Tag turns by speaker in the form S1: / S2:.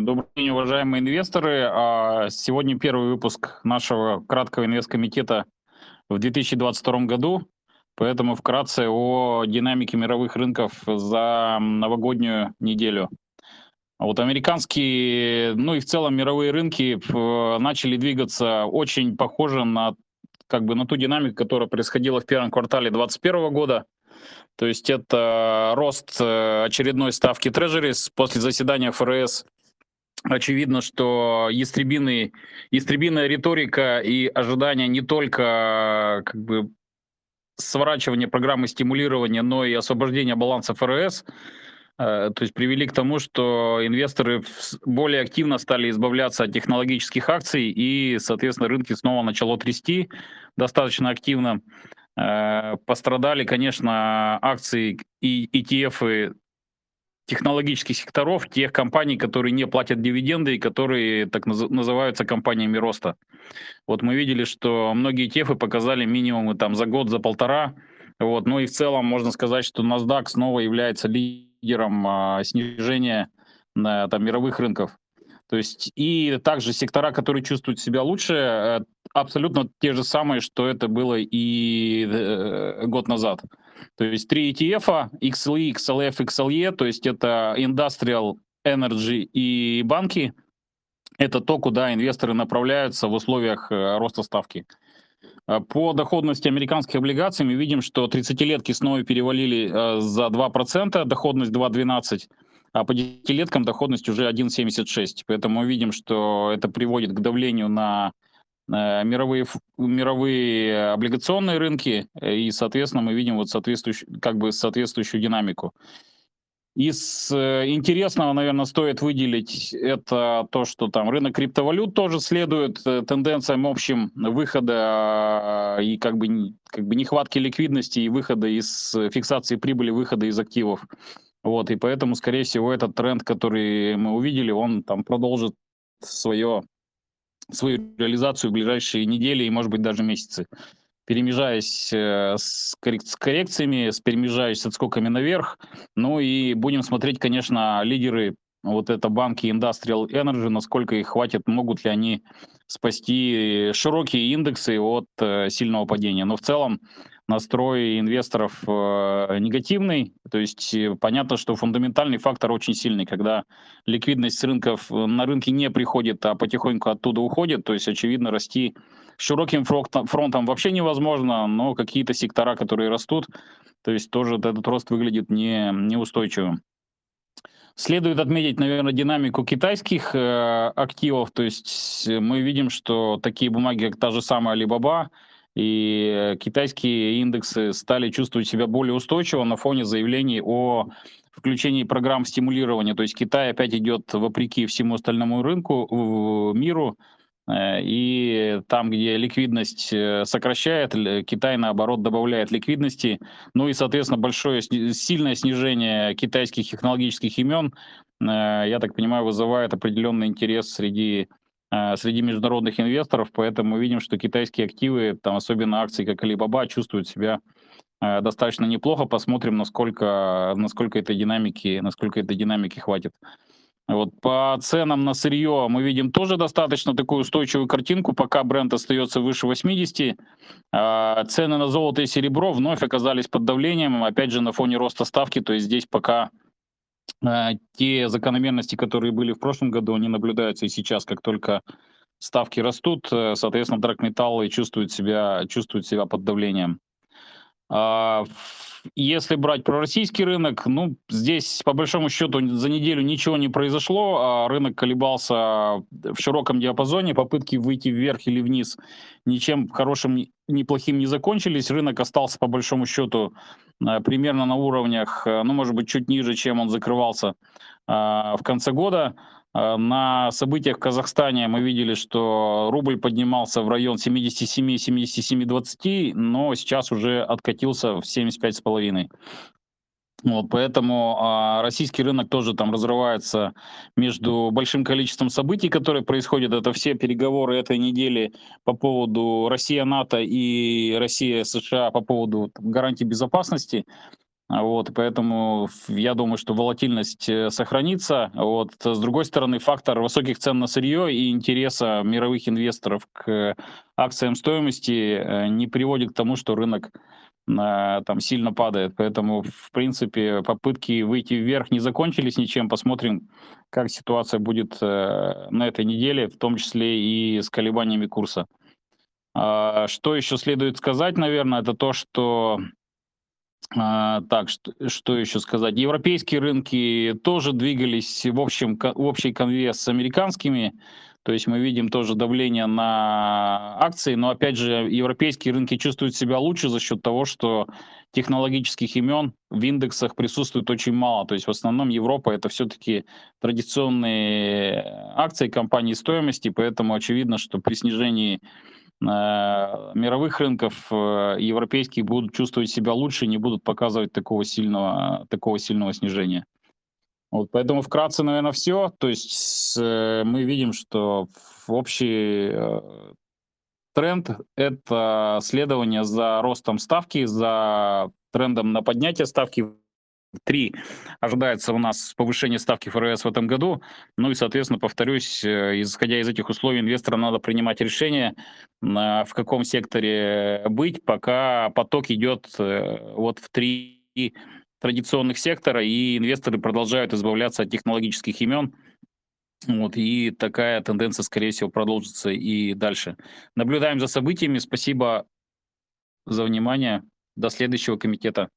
S1: Добрый день, уважаемые инвесторы. А, сегодня первый выпуск нашего краткого инвесткомитета в 2022 году, поэтому вкратце о динамике мировых рынков за новогоднюю неделю. Вот американские, ну и в целом мировые рынки начали двигаться очень похоже на как бы на ту динамику, которая происходила в первом квартале 2021 года. То есть это рост э, очередной ставки Treasuries после заседания ФРС очевидно, что ястребиный, ястребиная риторика и ожидания не только как бы сворачивания программы стимулирования, но и освобождения баланса ФРС, э, то есть привели к тому, что инвесторы более активно стали избавляться от технологических акций, и, соответственно, рынки снова начало трясти достаточно активно. Э, пострадали, конечно, акции и ETF технологических секторов, тех компаний, которые не платят дивиденды и которые так называются компаниями роста. Вот мы видели, что многие тефы показали минимумы там за год, за полтора. Вот. Ну и в целом можно сказать, что NASDAQ снова является лидером а, снижения на, там, мировых рынков. То есть и также сектора, которые чувствуют себя лучше, э, абсолютно те же самые, что это было и э, год назад. То есть три ETF, XLE, XLF, XLE, то есть это Industrial, Energy и банки. Это то, куда инвесторы направляются в условиях э, роста ставки. Э, по доходности американских облигаций мы видим, что 30-летки снова перевалили э, за 2%, доходность 2,12%, а по десятилеткам доходность уже 1,76%. Поэтому мы видим, что это приводит к давлению на мировые, мировые облигационные рынки, э, и, соответственно, мы видим вот соответствующую, как бы соответствующую динамику. Из э, интересного, наверное, стоит выделить это то, что там рынок криптовалют тоже следует тенденциям общим выхода и как бы, как бы нехватки ликвидности и выхода из фиксации прибыли, выхода из активов. Вот, и поэтому, скорее всего, этот тренд, который мы увидели, он там продолжит свое свою реализацию в ближайшие недели и, может быть, даже месяцы, перемежаясь э, с, коррек- с коррекциями, перемежаясь с отскоками наверх. Ну и будем смотреть, конечно, лидеры вот это банки Industrial Energy, насколько их хватит, могут ли они спасти широкие индексы от э, сильного падения. Но в целом настрой инвесторов э, негативный. То есть э, понятно, что фундаментальный фактор очень сильный, когда ликвидность рынков на рынке не приходит, а потихоньку оттуда уходит. То есть, очевидно, расти широким фронтом вообще невозможно, но какие-то сектора, которые растут, то есть тоже этот рост выглядит не, неустойчивым. Следует отметить, наверное, динамику китайских э, активов. То есть мы видим, что такие бумаги, как та же самая Alibaba, и китайские индексы стали чувствовать себя более устойчиво на фоне заявлений о включении программ стимулирования. То есть Китай опять идет вопреки всему остальному рынку, миру, э, и там, где ликвидность э, сокращает, Китай, наоборот, добавляет ликвидности. Ну и, соответственно, большое, сильное снижение китайских технологических имен, э, я так понимаю, вызывает определенный интерес среди Э, среди международных инвесторов, поэтому мы видим, что китайские активы, там особенно акции как Alibaba, чувствуют себя э, достаточно неплохо. Посмотрим, насколько, насколько этой динамики, насколько этой динамики хватит. Вот по ценам на сырье мы видим тоже достаточно такую устойчивую картинку, пока бренд остается выше 80. А цены на золото и серебро вновь оказались под давлением, опять же на фоне роста ставки, то есть здесь пока Э, те закономерности, которые были в прошлом году, они наблюдаются и сейчас, как только ставки растут, э, соответственно, драгметаллы чувствуют себя, чувствуют себя под давлением. А, если брать про российский рынок, ну, здесь, по большому счету, за неделю ничего не произошло, а рынок колебался в широком диапазоне, попытки выйти вверх или вниз ничем хорошим, ни плохим не закончились, рынок остался, по большому счету, Э, примерно на уровнях, ну, может быть, чуть ниже, чем он закрывался в конце года. На событиях в Казахстане мы видели, что рубль поднимался в район 77-77-20, но сейчас уже откатился в 75,5. Вот, поэтому а, российский рынок тоже там разрывается между большим количеством событий, которые происходят. Это все переговоры этой недели по поводу Россия-НАТО и Россия-США по поводу там, гарантий безопасности. Вот, поэтому я думаю, что волатильность э, сохранится. Вот. С другой стороны, фактор высоких цен на сырье и интереса мировых инвесторов к акциям стоимости э, не приводит к тому, что рынок э, там сильно падает. Поэтому, в принципе, попытки выйти вверх не закончились ничем. Посмотрим, как ситуация будет на этой неделе, в том числе и с колебаниями курса. А, Что еще следует сказать, наверное, это то, что а, так, что, что еще сказать? Европейские рынки тоже двигались в, общем, в общей конве с американскими. То есть мы видим тоже давление на акции, но опять же европейские рынки чувствуют себя лучше за счет того, что технологических имен в индексах присутствует очень мало. То есть в основном Европа это все-таки традиционные акции компании стоимости, поэтому очевидно, что при снижении мировых рынков э, европейские будут чувствовать себя лучше, не будут показывать такого сильного, такого сильного снижения. Вот, поэтому вкратце, наверное, все. То есть э, мы видим, что общий э, тренд — это следование за ростом ставки, за трендом на поднятие ставки. Три ожидается у нас повышение ставки ФРС в этом году. Ну и, соответственно, повторюсь, э, исходя из этих условий, инвесторам надо принимать решение, в каком секторе быть, пока поток идет э, вот в три традиционных сектора, и инвесторы продолжают избавляться от технологических имен. Вот, и такая тенденция, скорее всего, продолжится и дальше. Наблюдаем за событиями. Спасибо за внимание. До следующего комитета.